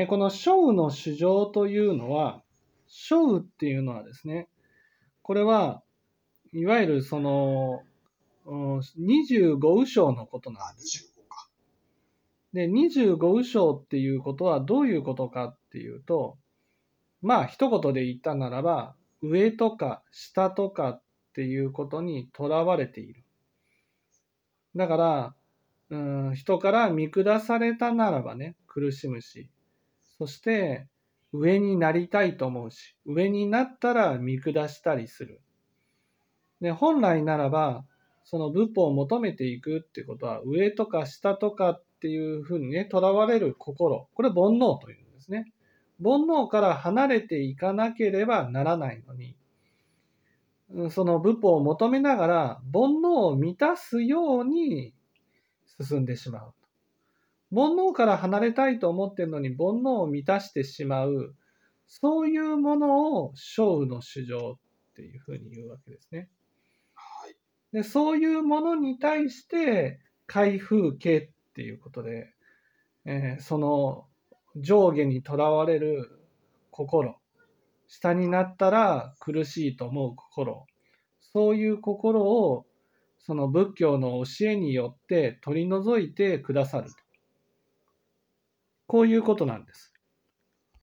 えこの小の主情というのは、小っていうのはですね、これは、いわゆるその、25右章のことなんです。で、25右章っていうことはどういうことかっていうと、まあ一言で言ったならば、上とか下とかっていうことにとらわれている。だから、うん、人から見下されたならばね、苦しむし、そして上になりたいと思うし、上になったら見下したりする。で、本来ならば、その仏法を求めていくってことは、上とか下とかっていうふうにね、とらわれる心。これ煩悩というんですね。煩悩から離れていかなければならないのに、その仏法を求めながら煩悩を満たすように進んでしまう。煩悩から離れたいと思ってるのに煩悩を満たしてしまう、そういうものを小の主情っていうふうに言うわけですね。でそういうものに対して開封形っていうことで、えー、その上下にとらわれる心下になったら苦しいと思う心そういう心をその仏教の教えによって取り除いてくださるとこういうことなんです。